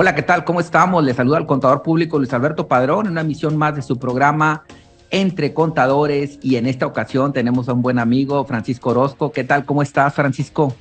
Hola, ¿qué tal? ¿Cómo estamos? Le saluda al contador público Luis Alberto Padrón en una misión más de su programa Entre Contadores y en esta ocasión tenemos a un buen amigo, Francisco Orozco. ¿Qué tal? ¿Cómo estás, Francisco?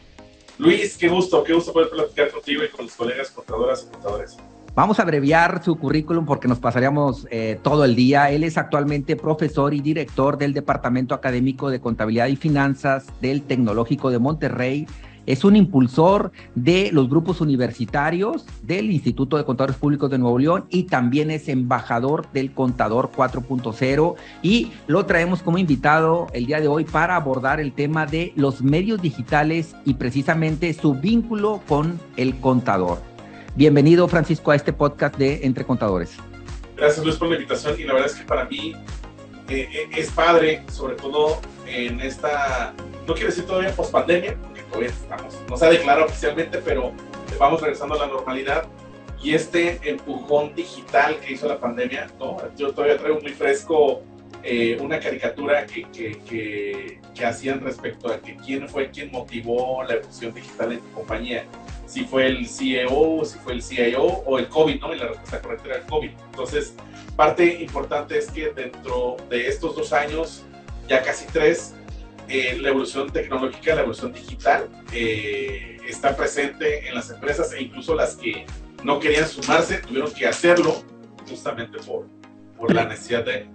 Luis, qué gusto, qué gusto poder platicar contigo y con los colegas contadoras y contadores. Vamos a abreviar su currículum porque nos pasaríamos eh, todo el día. Él es actualmente profesor y director del Departamento Académico de Contabilidad y Finanzas del Tecnológico de Monterrey es un impulsor de los grupos universitarios del Instituto de Contadores Públicos de Nuevo León y también es embajador del Contador 4.0 y lo traemos como invitado el día de hoy para abordar el tema de los medios digitales y precisamente su vínculo con el contador. Bienvenido Francisco a este podcast de Entre Contadores. Gracias Luis por la invitación y la verdad es que para mí eh, eh, es padre, sobre todo en esta, no quiero decir todavía post pandemia, todavía estamos, no se ha declarado oficialmente, pero vamos regresando a la normalidad. Y este empujón digital que hizo la pandemia, ¿no? Yo todavía traigo muy fresco eh, una caricatura que, que, que, que, hacían respecto a que quién fue quien motivó la evolución digital en tu compañía. Si fue el CEO, si fue el CIO o el COVID, ¿no? Y la respuesta correcta era el COVID. Entonces, parte importante es que dentro de estos dos años, ya casi tres, eh, la evolución tecnológica, la evolución digital eh, está presente en las empresas e incluso las que no querían sumarse tuvieron que hacerlo justamente por, por la necesidad de...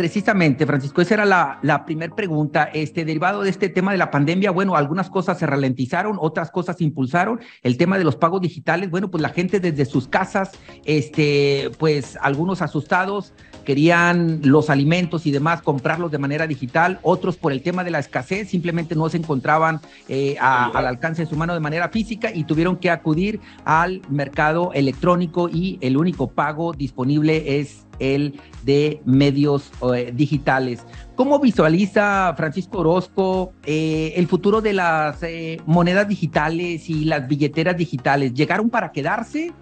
Precisamente, Francisco, esa era la, la primera pregunta. Este, derivado de este tema de la pandemia, bueno, algunas cosas se ralentizaron, otras cosas se impulsaron. El tema de los pagos digitales, bueno, pues la gente desde sus casas, este, pues algunos asustados, querían los alimentos y demás comprarlos de manera digital, otros por el tema de la escasez simplemente no se encontraban eh, al alcance de su mano de manera física y tuvieron que acudir al mercado electrónico y el único pago disponible es el de medios eh, digitales. ¿Cómo visualiza Francisco Orozco eh, el futuro de las monedas digitales y las billeteras digitales? ¿Llegaron para quedarse?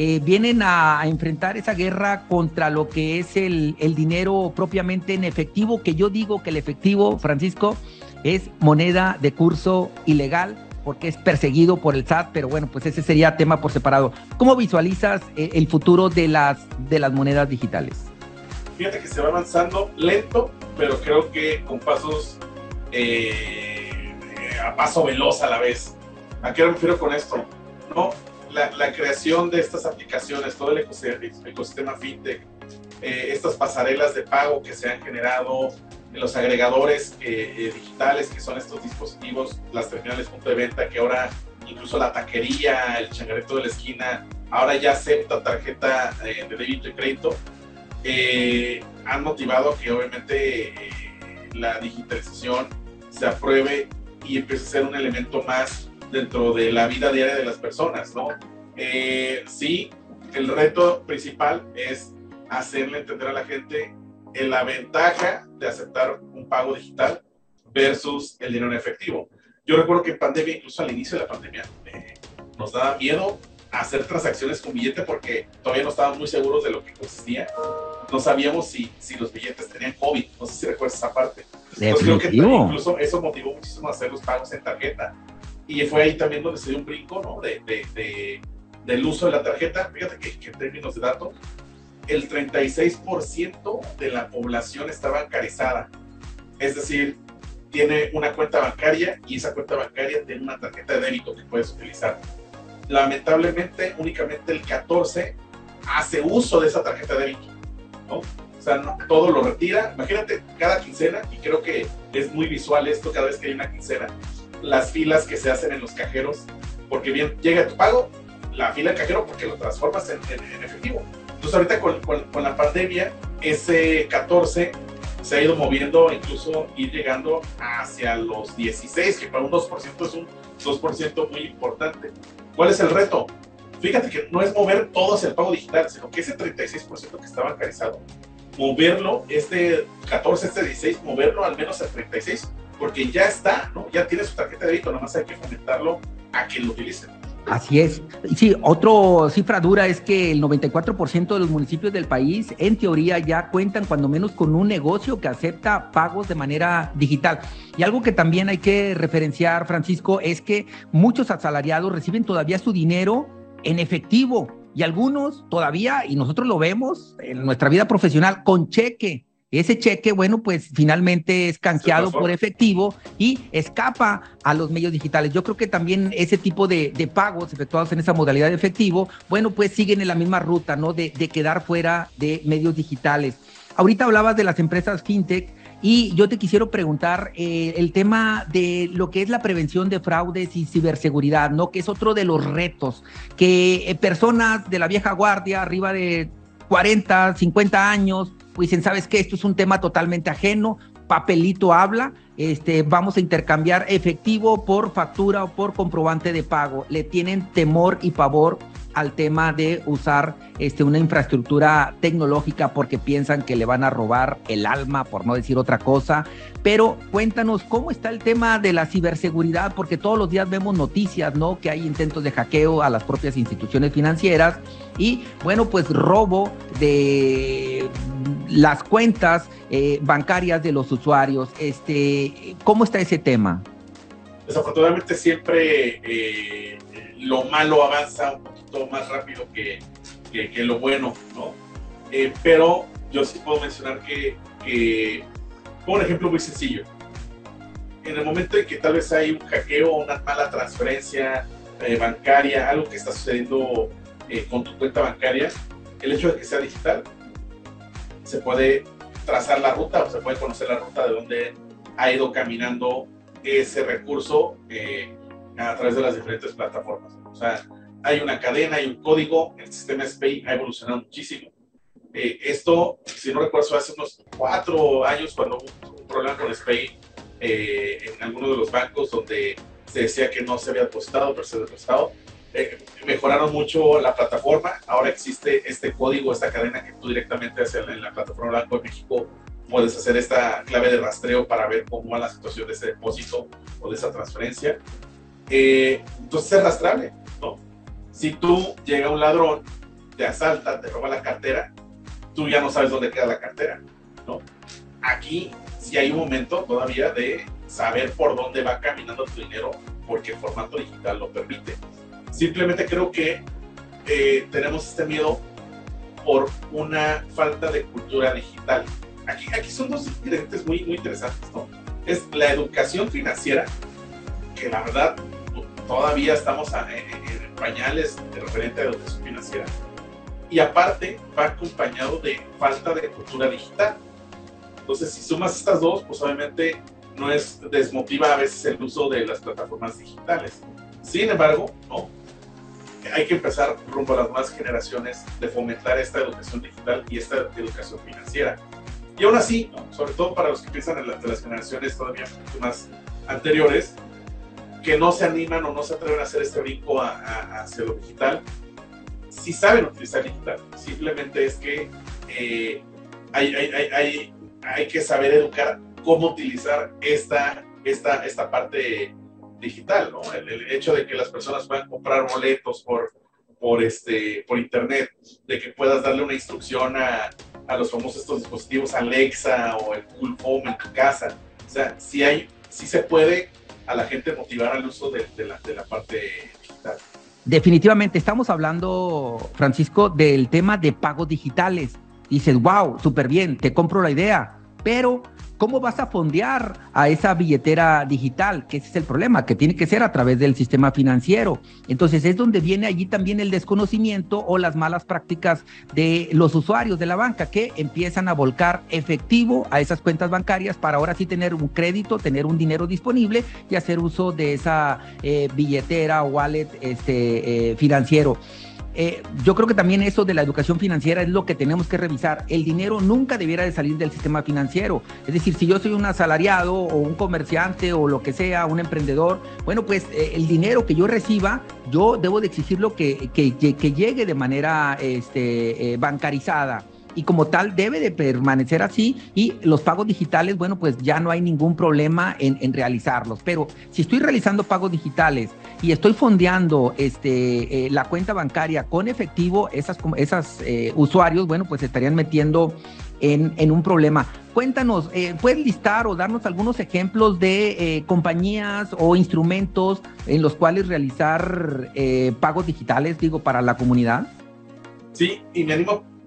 Eh, vienen a, enfrentar esa guerra contra lo que es el, dinero propiamente en efectivo, que yo digo que el efectivo, Francisco, es moneda de curso ilegal porque es perseguido por el SAT, pero bueno, pues ese sería tema por separado. ¿Cómo visualizas eh, el futuro de las, de las monedas digitales? Fíjate que se va avanzando lento, pero creo que con pasos eh, a paso veloz a la vez. ¿A qué me refiero con esto? No, la, creación de estas aplicaciones, todo el ecosistema, fintech, eh, estas pasarelas de pago que se han generado, los agregadores eh, eh, digitales que son estos dispositivos, las terminales punto de venta que ahora incluso la taquería, el changareto de la esquina, ahora ya acepta tarjeta de débito y crédito, han motivado que obviamente la digitalización se apruebe y empiece a ser un elemento más dentro de la vida diaria de las personas, ¿no? Eh, sí, el reto principal es hacerle entender a la gente la ventaja de aceptar un pago digital versus el dinero en efectivo. Yo recuerdo que en pandemia, incluso al inicio de la pandemia, eh, nos daba miedo hacer transacciones con billete porque todavía no estábamos muy seguros de lo que consistía. No sabíamos si, si los billetes tenían COVID. No sé si recuerdas esa parte. Entonces creo que incluso eso motivó muchísimo a hacer los pagos en tarjeta y fue ahí también donde se dio un brinco, ¿no? De, de, del uso de la tarjeta. Fíjate que, en términos de datos, el 36% de la población está bancarizada. Es decir, tiene una cuenta bancaria y esa cuenta bancaria tiene una tarjeta de débito que puedes utilizar. Lamentablemente, únicamente el 14 hace uso de esa tarjeta de débito, ¿no? O sea, todo lo retira. Imagínate, cada quincena, y creo que es muy visual esto cada vez que hay una quincena, las filas que se hacen en los cajeros, porque bien llega tu pago, la fila del cajero porque lo transformas en, efectivo. Entonces ahorita con, la pandemia, ese 14 se ha ido moviendo, incluso ir llegando hacia los 16, que para un 2% es un 2% muy importante. ¿Cuál es el reto? Fíjate que no es mover todo hacia el pago digital, sino que ese 36% que está bancarizado, moverlo, este 14, este 16, moverlo al menos al 36, porque ya está, ¿no? Ya tiene su tarjeta de débito, nomás hay que fomentarlo a quien lo utilice. Así es. Sí, otra cifra dura es que el 94% de los municipios del país, en teoría, ya cuentan cuando menos con un negocio que acepta pagos de manera digital. Y algo que también hay que referenciar, Francisco, es que muchos asalariados reciben todavía su dinero en efectivo y algunos todavía, y nosotros lo vemos en nuestra vida profesional, con cheque. Ese cheque, bueno, pues finalmente es canjeado por efectivo y escapa a los medios digitales. Yo creo que también ese tipo de, pagos efectuados en esa modalidad de efectivo, bueno, pues siguen en la misma ruta, ¿no? De, de quedar fuera de medios digitales. Ahorita hablabas de las empresas fintech y yo te quisiera preguntar eh, el tema de lo que es la prevención de fraudes y ciberseguridad, ¿no? Que es otro de los retos que eh, personas de la vieja guardia, arriba de 40, 50 años, pues dicen, ¿sabes qué? Esto es un tema totalmente ajeno, papelito habla, este, vamos a intercambiar efectivo por factura o por comprobante de pago. Le tienen temor y pavor al tema de usar este, una infraestructura tecnológica porque piensan que le van a robar el alma, por no decir otra cosa. Pero cuéntanos cómo está el tema de la ciberseguridad, porque todos los días vemos noticias, ¿no? Que hay intentos de hackeo a las propias instituciones financieras y, bueno, pues robo de las cuentas eh, bancarias de los usuarios. Este, ¿Cómo está ese tema? Desafortunadamente siempre eh, lo malo avanza un poquito más rápido que, que, lo bueno, ¿no? Eh, pero yo sí puedo mencionar que, que, por ejemplo muy sencillo, en el momento en que tal vez hay un hackeo o una mala transferencia bancaria, algo que está sucediendo con tu cuenta bancaria, el hecho de que sea digital, se puede trazar la ruta o se puede conocer la ruta de donde ha ido caminando ese recurso a través de las diferentes plataformas. O sea, hay una cadena, hay un código, el sistema SPI ha evolucionado muchísimo. Eh, esto, si no recuerdo, hace unos cuatro años cuando hubo un problema con SPI eh, en alguno de los bancos donde se decía que no se había depositado, pero se depositado. Eh, mejoraron mucho la plataforma. Ahora existe este código, esta cadena que tú directamente hacia en la plataforma Banco de México puedes hacer esta clave de rastreo para ver cómo va la situación de ese depósito o de esa transferencia. Eh, entonces es arrastrable, ¿no? Si tú llega un ladrón, te asalta, te roba la cartera, tú ya no sabes dónde queda la cartera, ¿no? Aquí sí hay un momento todavía de saber por dónde va caminando tu dinero, porque el formato digital lo permite. Simplemente creo que eh, tenemos este miedo por una falta de cultura digital. Aquí, aquí son dos ingredientes muy, muy interesantes, ¿no? Es la educación financiera, que la verdad todavía estamos en, pañales de referente a educación financiera. Y aparte va acompañado de falta de cultura digital. Entonces, si sumas estas dos, pues obviamente no es desmotiva a veces el uso de las plataformas digitales. Sin embargo, no. Hay que empezar rumbo a las nuevas generaciones de fomentar esta educación digital y esta educación financiera. Y aún así, sobre todo para los que piensan en las, de las generaciones todavía más anteriores, que no se animan o no se atreven a hacer este brinco a, hacia lo digital, si saben utilizar digital. Simplemente es que eh, hay, hay, hay, hay, que saber educar cómo utilizar esta, esta, esta parte digital, ¿no? El, hecho de que las personas puedan comprar boletos por, por, este, por internet, de que puedas darle una instrucción a, a los famosos estos dispositivos Alexa o el Cool Home en tu casa. O sea, si hay, si se puede a la gente motivar al uso de, la, de la parte digital. Definitivamente, estamos hablando, Francisco, del tema de pagos digitales. Dices, wow, súper bien, te compro la idea, pero ¿Cómo vas a fondear a esa billetera digital? Que ese es el problema, que tiene que ser a través del sistema financiero. Entonces es donde viene allí también el desconocimiento o las malas prácticas de los usuarios de la banca que empiezan a volcar efectivo a esas cuentas bancarias para ahora sí tener un crédito, tener un dinero disponible y hacer uso de esa eh, billetera o wallet este, eh, financiero. Eh, yo creo que también eso de la educación financiera es lo que tenemos que revisar. El dinero nunca debiera de salir del sistema financiero. Es decir, si yo soy un asalariado o un comerciante o lo que sea, un emprendedor, bueno, pues eh, el dinero que yo reciba, yo debo de exigirlo que, que, que llegue de manera este, eh, bancarizada y como tal debe de permanecer así y los pagos digitales, bueno, pues ya no hay ningún problema en, realizarlos. Pero si estoy realizando pagos digitales y estoy fondeando este, eh, la cuenta bancaria con efectivo, esas, esas eh, usuarios, bueno, pues estarían metiendo en, en un problema. Cuéntanos, eh, ¿puedes listar o darnos algunos ejemplos de compañías o instrumentos en los cuales realizar pagos digitales, digo, para la comunidad? Sí, y me animo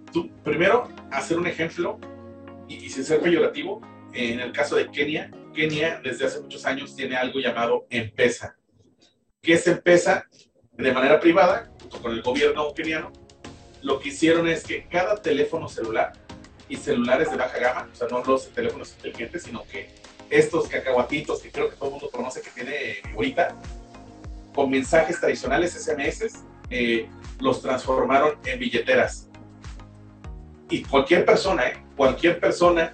primero hacer un ejemplo y, y sin ser peyorativo. En el caso de Kenia, Kenia desde hace muchos años tiene algo llamado Empesa. ¿Qué es Empesa? De manera privada, junto con el gobierno keniano, lo que hicieron es que cada teléfono celular y celulares de baja gama, o sea, no los teléfonos inteligentes, sino que estos cacahuatitos que creo que todo el mundo conoce que tiene ahorita, con mensajes tradicionales, SMS, eh, los transformaron en billeteras. Y cualquier persona, eh, cualquier persona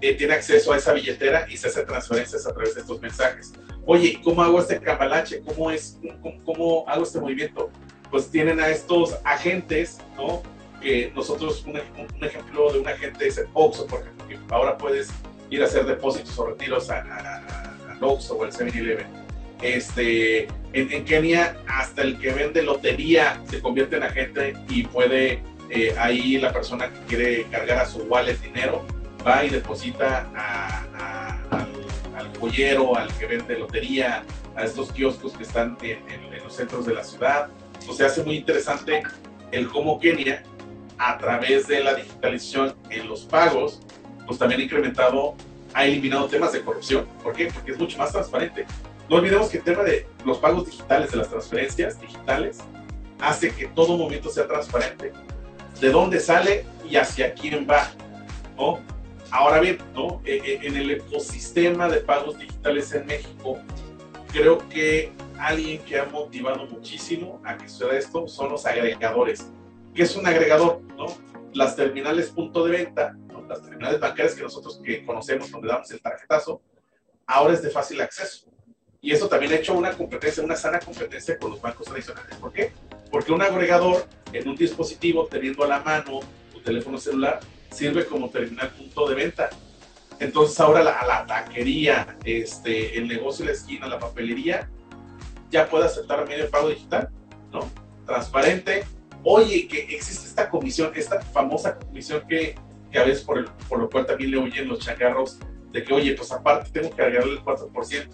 eh, tiene acceso a esa billetera y se hace transferencias a través de estos mensajes. Oye, ¿cómo hago este cambalache? ¿Cómo, es, cómo, hago este movimiento? Pues tienen a estos agentes, ¿no? que nosotros, un, ejemplo de un agente es el OXO, por ejemplo, ahora puedes ir a hacer depósitos o retiros al OXO o al 7-Eleven. Este, en, Kenia, hasta el que vende lotería se convierte en agente y puede, eh, ahí la persona que quiere cargar a su wallet dinero, va y deposita al, al, joyero, al que vende lotería, a estos kioscos que están en los centros de la ciudad. O sea, hace muy interesante el cómo Kenia a través de la digitalización en los pagos, pues también ha incrementado, ha eliminado temas de corrupción. ¿Por qué? Porque es mucho más transparente. No olvidemos que el tema de los pagos digitales, de las transferencias digitales, hace que todo momento sea transparente. De dónde sale y hacia quién va. ¿no? Ahora bien, ¿no? E, e, en el ecosistema de pagos digitales en México, creo que alguien que ha motivado muchísimo a que suceda esto son los agregadores ¿Qué es un agregador? ¿no? Las terminales punto de venta, las terminales bancarias que nosotros que conocemos, donde damos el tarjetazo, ahora es de fácil acceso. Y eso también ha hecho una competencia, una sana competencia con los bancos tradicionales. ¿Por qué? Porque un agregador en un dispositivo, teniendo a la mano tu teléfono celular, sirve como terminal punto de venta. Entonces ahora la, la taquería, este, el negocio de la esquina, la papelería, ya puede aceptar medio de pago digital, ¿no? Transparente, oye, que existe esta comisión, esta famosa comisión que, que a veces por, el, por lo cual también le oyen los changarros de que, oye, pues aparte tengo que agregarle el 4%.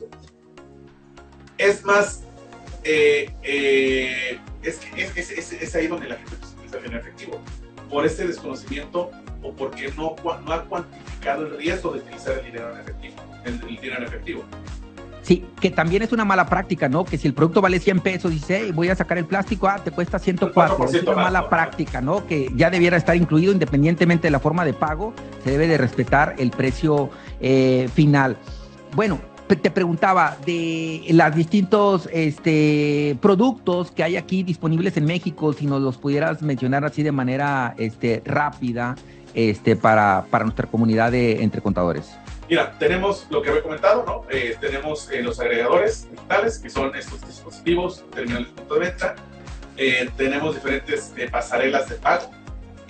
Es más, eh, eh, es, es, es, es, ahí donde la gente utiliza el dinero efectivo. Por este desconocimiento o porque no, no ha cuantificado el riesgo de utilizar el dinero en efectivo. El, el dinero en efectivo. Sí, que también es una mala práctica, ¿no? Que si el producto vale 100 pesos, dice, hey, voy a sacar el plástico, ah, te cuesta 104. Es una mala práctica, ¿no? Que ya debiera estar incluido independientemente de la forma de pago, se debe de respetar el precio eh, final. Bueno, te preguntaba de los distintos este, productos que hay aquí disponibles en México, si nos los pudieras mencionar así de manera este, rápida este, para, para nuestra comunidad de entre contadores. Mira, tenemos lo que había comentado, ¿no? Eh, tenemos eh, los agregadores digitales, que son estos dispositivos, terminales de punto venta. Eh, tenemos diferentes eh, pasarelas de pago.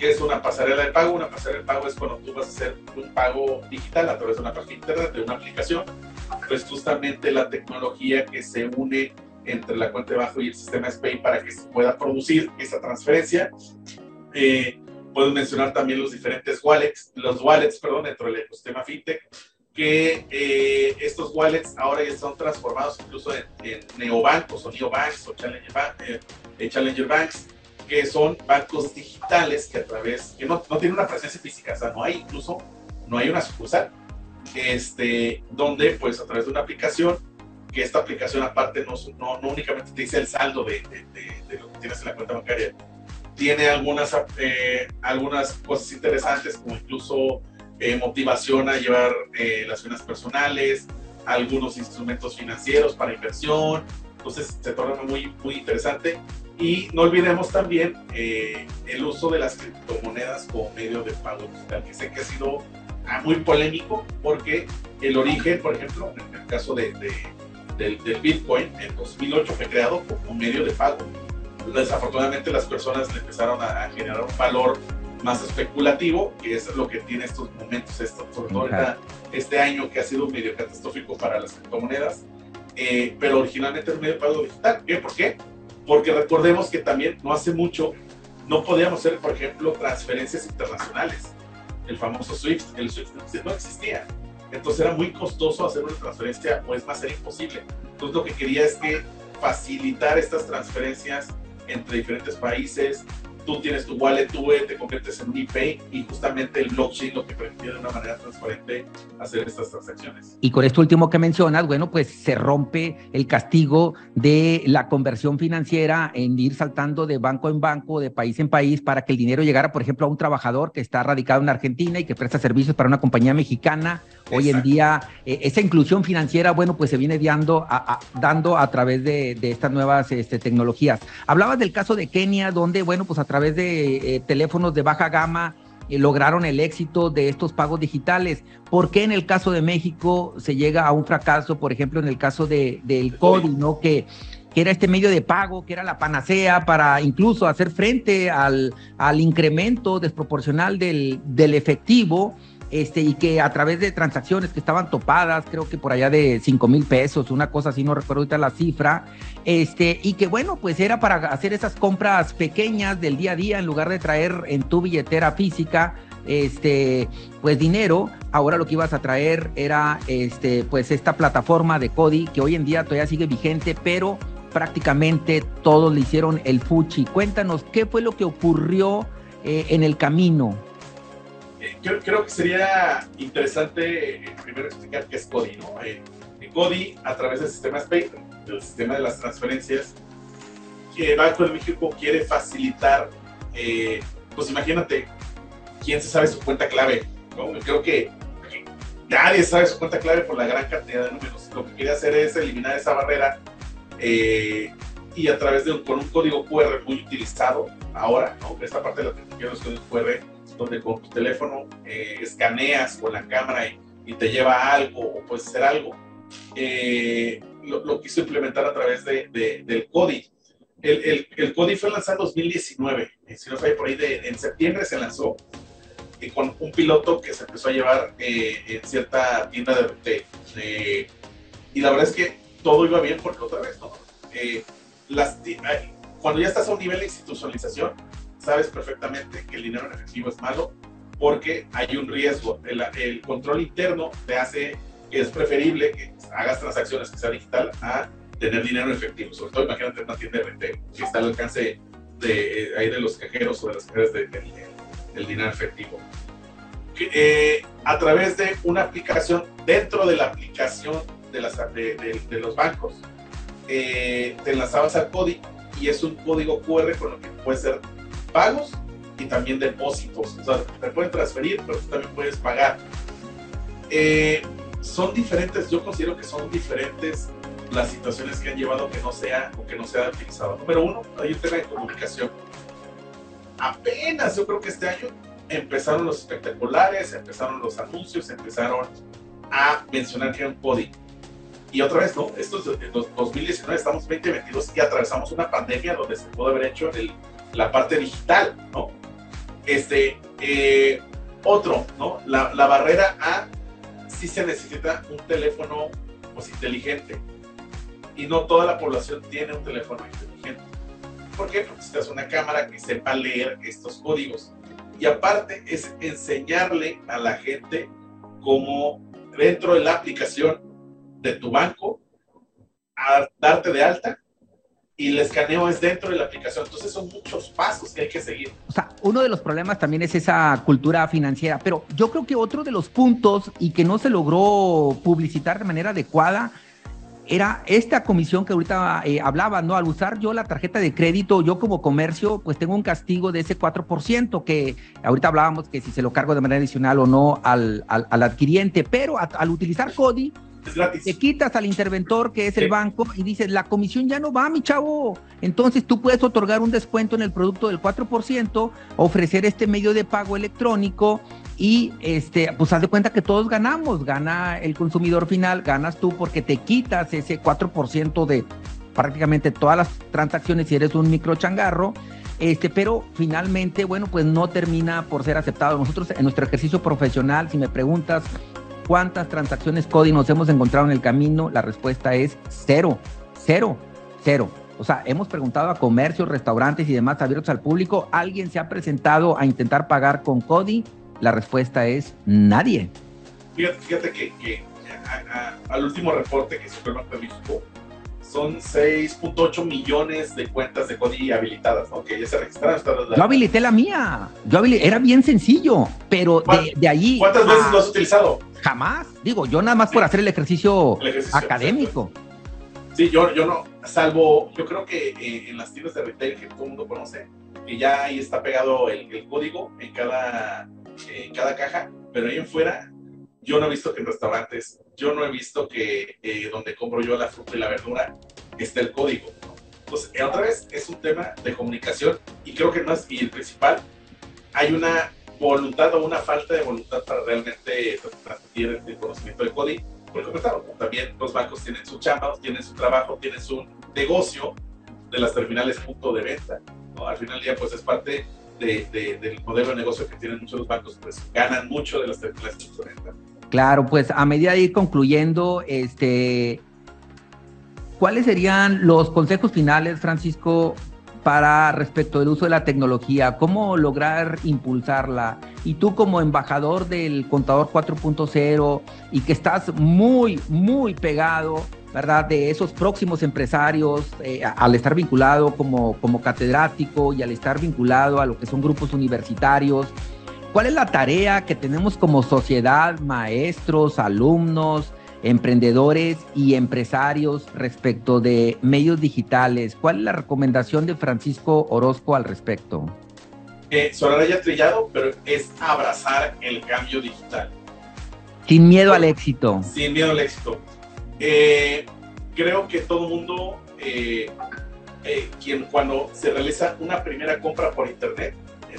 ¿Qué es una pasarela de pago? Una pasarela de pago es cuando tú vas a hacer un pago digital a través de una página internet, de una aplicación. Pues justamente la tecnología que se une entre la cuenta de bajo y el sistema SPAY para que se pueda producir esa transferencia. Eh, puedes mencionar también los diferentes wallets, los wallets, perdón, dentro del ecosistema fintech, que eh, estos wallets ahora ya son transformados incluso en, en neobancos o neobanks o challenger, bank, eh, challenger, banks, que son bancos digitales que a través, que no, no tienen una presencia física, o sea, no hay incluso, no hay una sucursal, este, donde pues a través de una aplicación, que esta aplicación aparte no, no, no únicamente te dice el saldo de, de, de, de, lo que tienes en la cuenta bancaria, tiene algunas, eh, algunas cosas interesantes como incluso eh, motivación a llevar eh, las finanzas personales, algunos instrumentos financieros para inversión, entonces se torna muy, muy interesante. Y no olvidemos también eh, el uso de las criptomonedas como medio de pago digital, que sé que ha sido ah, muy polémico porque el origen, por ejemplo, en el caso de, de, del, del Bitcoin, en 2008 fue creado como medio de pago. Desafortunadamente las personas le empezaron a, a generar un valor más especulativo, que es lo que tiene estos momentos, esto, sobre todo okay. este año que ha sido medio catastrófico para las criptomonedas, eh, pero originalmente era un medio de pago digital. ¿Qué? ¿Por qué? Porque recordemos que también no hace mucho no podíamos hacer, por ejemplo, transferencias internacionales. el famoso SWIFT. El SWIFT no existía. Entonces era muy costoso hacer una transferencia, o es más, era imposible. Entonces lo que quería es que facilitar estas transferencias entre diferentes países, tú tienes tu wallet, tú te conviertes en ePay y justamente el blockchain lo que permite de una manera transparente hacer estas transacciones. Y con esto último que mencionas, bueno, pues se rompe el castigo de la conversión financiera en ir saltando de banco en banco, de país en país, para que el dinero llegara, por ejemplo, a un trabajador que está radicado en Argentina y que presta servicios para una compañía mexicana. Hoy en día, eh, esa inclusión financiera, bueno, pues se viene dando a, dando a través de, estas nuevas este, tecnologías. Hablabas del caso de Kenia, donde, bueno, pues a través de eh, teléfonos de baja gama eh, lograron el éxito de estos pagos digitales. ¿Por qué en el caso de México se llega a un fracaso, por ejemplo, en el caso de, del CODI, ¿no? que, que era este medio de pago, que era la panacea para incluso hacer frente al, al incremento desproporcional del, del efectivo? Este, y que a través de transacciones que estaban topadas, creo que por allá de 5 mil pesos, una cosa así, no recuerdo ahorita la cifra, este, y que bueno, pues era para hacer esas compras pequeñas del día a día en lugar de traer en tu billetera física este, pues dinero, ahora lo que ibas a traer era este, pues esta plataforma de Cody que hoy en día todavía sigue vigente, pero prácticamente todos le hicieron el fuchi. Cuéntanos, ¿qué fue lo que ocurrió eh, en el camino? Creo, creo, que sería interesante eh, primero explicar qué es CODI. ¿no? Eh, CODI, a través del sistema SPAY, del sistema de las transferencias, que Banco de México quiere facilitar, eh, pues imagínate, ¿quién se sabe su cuenta clave? Creo que nadie sabe su cuenta clave por la gran cantidad de números. Lo que quiere hacer es eliminar esa barrera eh, y a través de un, con un código QR muy utilizado ahora, ¿no? esta parte de la tecnología de los códigos QR, donde con tu teléfono eh, escaneas con la cámara y, te lleva algo o puedes hacer algo. Eh, lo, quiso implementar a través de, del CODI. El, el, el, CODI fue lanzado en 2019, eh, si no fue por ahí, de, en septiembre se lanzó con un piloto que se empezó a llevar en cierta tienda de retail. y la verdad es que todo iba bien porque otra vez, ¿no? las, cuando ya estás a un nivel de institucionalización, sabes perfectamente que el dinero en efectivo es malo porque hay un riesgo. El, control interno te hace que es preferible que hagas transacciones que sea digital a tener dinero en efectivo. Sobre todo, imagínate una tienda de retail que está al alcance de, ahí de los cajeros o de las cajeras del dinero efectivo. Eh, a través de una aplicación, dentro de la aplicación de, las, de, los bancos, eh, te enlazabas al código y es un código QR con lo que puede ser pagos y también depósitos. O sea, te pueden transferir, pero tú también puedes pagar. Eh, son diferentes, yo considero que son diferentes las situaciones que han llevado que no sea o que no sea utilizado. Número uno, hay un tema de comunicación. Apenas yo creo que este año empezaron los espectaculares, empezaron los anuncios, empezaron a mencionar que era un código. Y otra vez, ¿no? Esto es de 2019, estamos 2022 y atravesamos una pandemia donde se puede haber hecho el la parte digital, ¿no? Este, eh, otro, ¿no? La, barrera A, sí se necesita un teléfono pues, inteligente. Y no toda la población tiene un teléfono inteligente. ¿Por qué? Porque necesitas una cámara que sepa leer estos códigos. Y aparte es enseñarle a la gente cómo dentro de la aplicación de tu banco, darte de alta y el escaneo es dentro de la aplicación. Entonces son muchos pasos que hay que seguir. O sea, uno de los problemas también es esa cultura financiera, pero yo creo que otro de los puntos y que no se logró publicitar de manera adecuada era esta comisión que ahorita eh, hablaba, ¿no? Al usar yo la tarjeta de crédito, yo como comercio, pues tengo un castigo de ese 4%, que ahorita hablábamos que si se lo cargo de manera adicional o no al, al, adquiriente, pero al utilizar CODI, te quitas al interventor que es el banco y dices, la comisión ya no va, mi chavo. Entonces tú puedes otorgar un descuento en el producto del 4%, ofrecer este medio de pago electrónico y este, pues haz de cuenta que todos ganamos. Gana el consumidor final, ganas tú porque te quitas ese 4% de prácticamente todas las transacciones si eres un micro changarro. Este, pero finalmente, bueno, pues no termina por ser aceptado. Nosotros en nuestro ejercicio profesional, si me preguntas, ¿Cuántas transacciones CODI nos hemos encontrado en el camino? La respuesta es cero, cero, cero. O sea, hemos preguntado a comercios, restaurantes y demás abiertos al público. ¿Alguien se ha presentado a intentar pagar con CODI? la respuesta es nadie. Fíjate, que, al último reporte que de México, son 6.8 millones de cuentas de CODI habilitadas, ¿no? Que ya se registraron. Yo habilité la mía. Yo era bien sencillo, pero de, de ahí. ¿Cuántas veces lo has utilizado? Jamás. Digo, yo nada más por hacer el ejercicio, académico. Sí, yo, yo no, salvo, yo creo que eh, en las tiendas de retail que todo el mundo conoce, que ya ahí está pegado el, código en cada, en cada caja, pero ahí en fuera yo no he visto que en restaurantes, yo no he visto que eh, donde compro yo la fruta y la verdura esté el código. Entonces, eh, otra vez, es un tema de comunicación y creo que no es, y el principal, hay una voluntad o una falta de voluntad para realmente transmitir el conocimiento de código. Porque como también los bancos tienen su chamba, tienen su trabajo, tienen su negocio de las terminales punto de venta. Al final del día, pues es parte del modelo de negocio que tienen muchos bancos, pues ganan mucho de las terminales punto de venta. Claro, pues a medida de ir concluyendo, este, ¿cuáles serían los consejos finales, Francisco, para respecto del uso de la tecnología? ¿Cómo lograr impulsarla? Y tú como embajador del contador 4.0 y que estás muy, muy pegado, ¿verdad? De esos próximos empresarios, eh, al estar vinculado como, como catedrático y al estar vinculado a lo que son grupos universitarios, ¿Cuál es la tarea que tenemos como sociedad, maestros, alumnos, emprendedores y empresarios respecto de medios digitales? ¿Cuál es la recomendación de Francisco Orozco al respecto? Eh, sonará ya trillado, pero es abrazar el cambio digital. Sin miedo al éxito. Sin miedo al éxito. Eh, creo que todo mundo, eh, eh, quien cuando se realiza una primera compra por internet,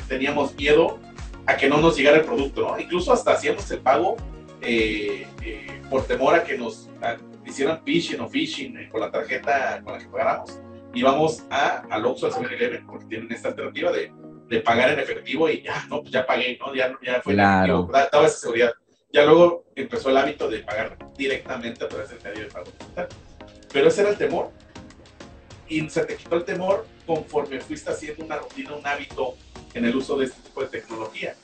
teníamos miedo a que no nos llegara el producto, ¿no? Incluso hasta hacíamos el pago eh, eh, por temor a que nos hicieran phishing o phishing eh, con la tarjeta con la que pagáramos. Íbamos a, al Oxxo, al 7-Eleven, porque tienen esta alternativa de, de, pagar en efectivo y ya, no, pues ya pagué, ¿no? Ya, ya fue claro. daba esa seguridad. Ya luego empezó el hábito de pagar directamente a través del medio de pago digital. Pero ese era el temor. Y se te quitó el temor conforme fuiste haciendo una rutina, un hábito en el uso de este tipo de tecnología.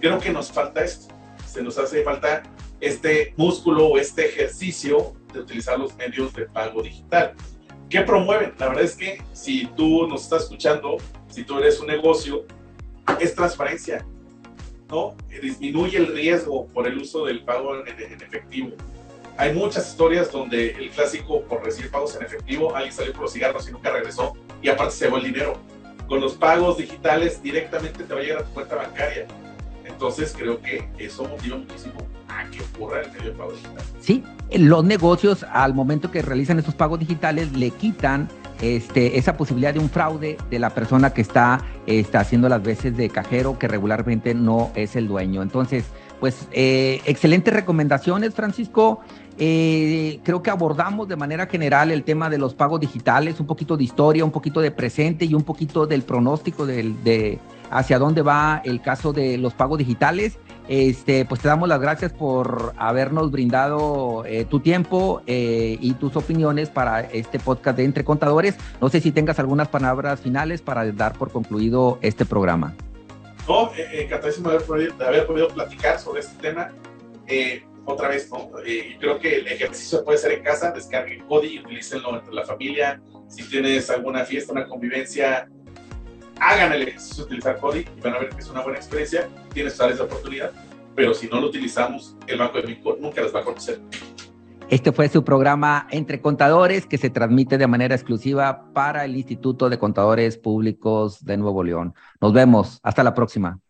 Creo que nos falta esto, se nos hace falta este músculo o este ejercicio de utilizar los medios de pago digital. ¿Qué promueven? La verdad es que si tú nos estás escuchando, si tú eres un negocio, es transparencia, ¿no? Disminuye el riesgo por el uso del pago en, efectivo. Hay muchas historias donde el clásico por recibir pagos en efectivo, alguien salió por los cigarros y nunca regresó y aparte se llevó el dinero con los pagos digitales directamente te va a llegar a tu cuenta bancaria. Entonces creo que eso motiva muchísimo a que ocurra el medio de pago digital. Sí, los negocios al momento que realizan esos pagos digitales le quitan este, esa posibilidad de un fraude de la persona que está, está haciendo las veces de cajero que regularmente no es el dueño. Entonces, pues eh, excelentes recomendaciones, Francisco. Eh, creo que abordamos de manera general el tema de los pagos digitales, un poquito de historia, un poquito de presente y un poquito del pronóstico de hacia dónde va el caso de los pagos digitales. Este, pues te damos las gracias por habernos brindado eh, tu tiempo eh, y tus opiniones para este podcast de Entre Contadores. No sé si tengas algunas palabras finales para dar por concluido este programa. No, eh, encantadísimo de haber, podido, platicar sobre este tema. Eh, otra vez, ¿no? Eh, creo que el ejercicio puede ser en casa, descarguen Cody y utilícenlo entre la familia. Si tienes alguna fiesta, una convivencia, hagan el ejercicio de utilizar Cody y van a ver que es una buena experiencia. Tienes toda esa oportunidad, pero si no lo utilizamos, el Banco de México nunca las va a conocer. Este fue su programa Entre Contadores que se transmite de manera exclusiva para el Instituto de Contadores Públicos de Nuevo León. Nos vemos. Hasta la próxima.